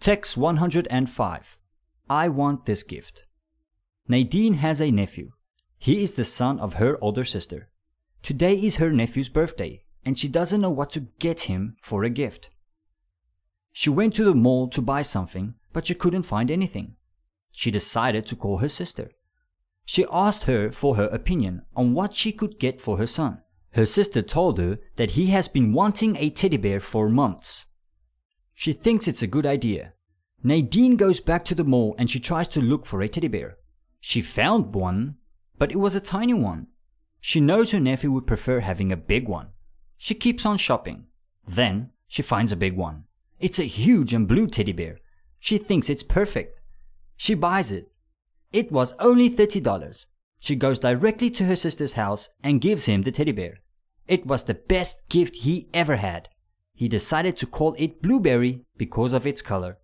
Text 105. I want this gift. Nadine has a nephew. He is the son of her older sister. Today is her nephew's birthday, and she doesn't know what to get him for a gift. She went to the mall to buy something, but she couldn't find anything. She decided to call her sister. She asked her for her opinion on what she could get for her son. Her sister told her that he has been wanting a teddy bear for months. She thinks it's a good idea. Nadine goes back to the mall and she tries to look for a teddy bear. She found one, but it was a tiny one. She knows her nephew would prefer having a big one. She keeps on shopping. Then she finds a big one. It's a huge and blue teddy bear. She thinks it's perfect. She buys it. It was only $30. She goes directly to her sister's house and gives him the teddy bear. It was the best gift he ever had. He decided to call it Blueberry because of its color.